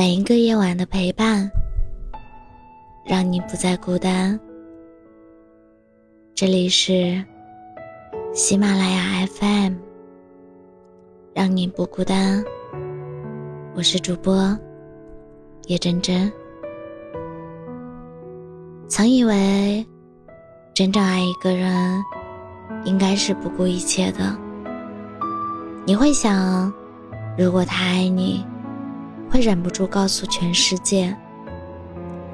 每一个夜晚的陪伴，让你不再孤单。这里是喜马拉雅 FM，让你不孤单。我是主播叶真真。曾以为，真正爱一个人，应该是不顾一切的。你会想，如果他爱你，会忍不住告诉全世界；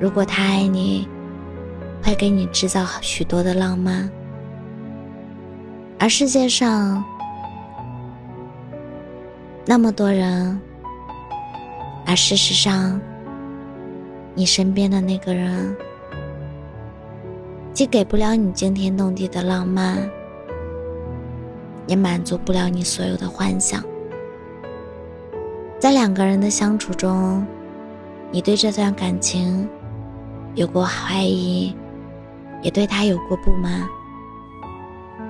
如果他爱你，会给你制造许多的浪漫。而世界上那么多人，而事实上，你身边的那个人。既给不了你惊天动地的浪漫，也满足不了你所有的幻想。在两个人的相处中，你对这段感情有过怀疑，也对他有过不满。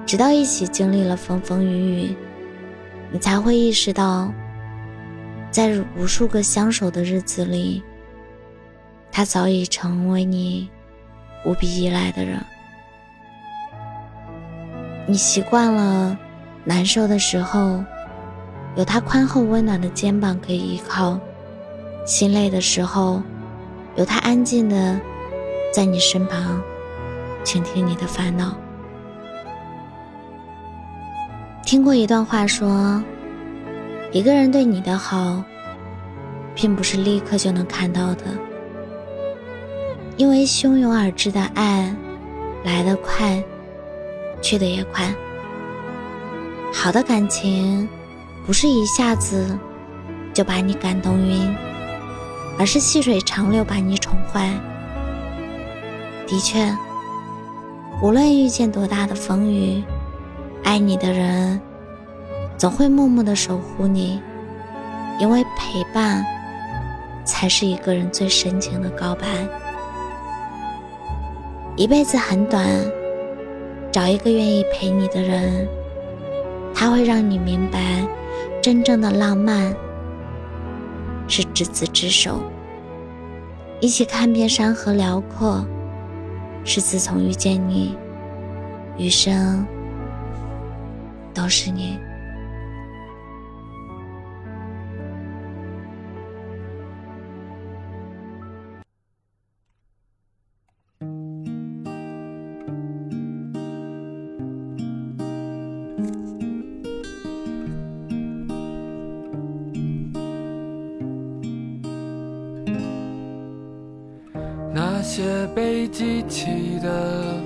直到一起经历了风风雨雨，你才会意识到，在无数个相守的日子里，他早已成为你。无比依赖的人，你习惯了难受的时候有他宽厚温暖的肩膀可以依靠，心累的时候有他安静的在你身旁倾听你的烦恼。听过一段话说，一个人对你的好，并不是立刻就能看到的。因为汹涌而至的爱，来得快，去得也快。好的感情，不是一下子就把你感动晕，而是细水长流把你宠坏。的确，无论遇见多大的风雨，爱你的人总会默默的守护你，因为陪伴，才是一个人最深情的告白。一辈子很短，找一个愿意陪你的人，他会让你明白，真正的浪漫是执子之手，一起看遍山河辽阔，是自从遇见你，余生都是你。那些被记起的，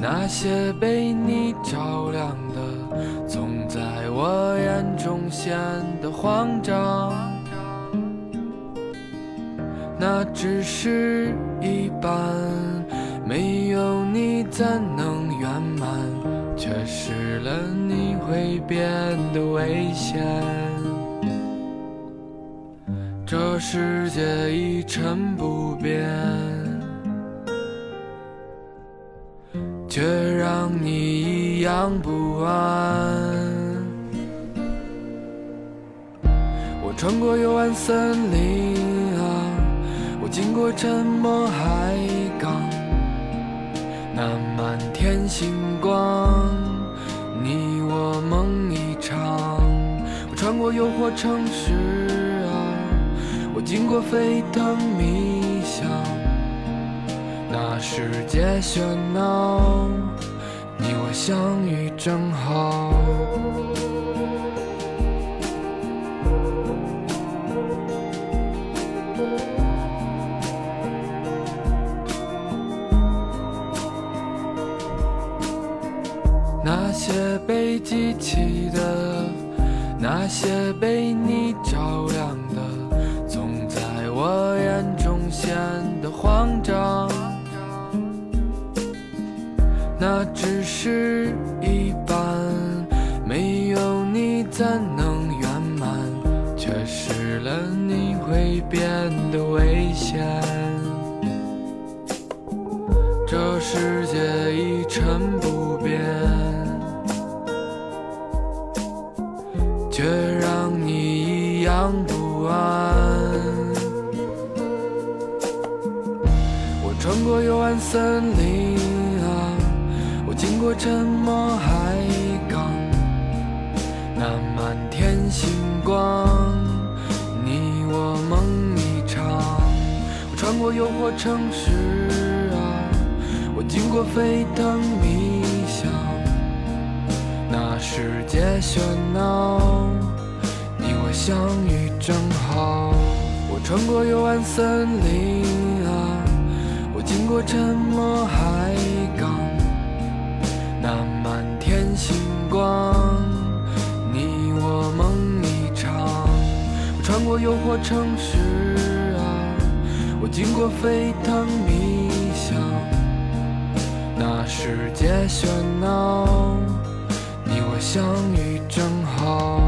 那些被你照亮的，总在我眼中显得慌张。那只是一半，没有你怎能圆满？缺失了你会变得危险。这世界一成不变。却让你一样不安。我穿过幽暗森林啊，我经过沉默海港，那满天星光，你我梦一场。我穿过诱惑城市啊，我经过沸腾迷。那世界喧闹，你我相遇正好。那些被记起的，那些被你照亮是一般没有你怎能圆满缺失了你会变得危险。这世界一成不变却让你一样不安。我穿过幽暗森林啊经过沉默海港，那满天星光，你我梦一场。我穿过诱惑城市啊，我经过沸腾迷香，那世界喧闹，你我相遇正好。我穿过幽暗森林啊。我经过沉默海，那满天星光，你我梦一场。我穿过诱惑城市啊，我经过沸腾迷香，那世界喧闹，你我相遇正好。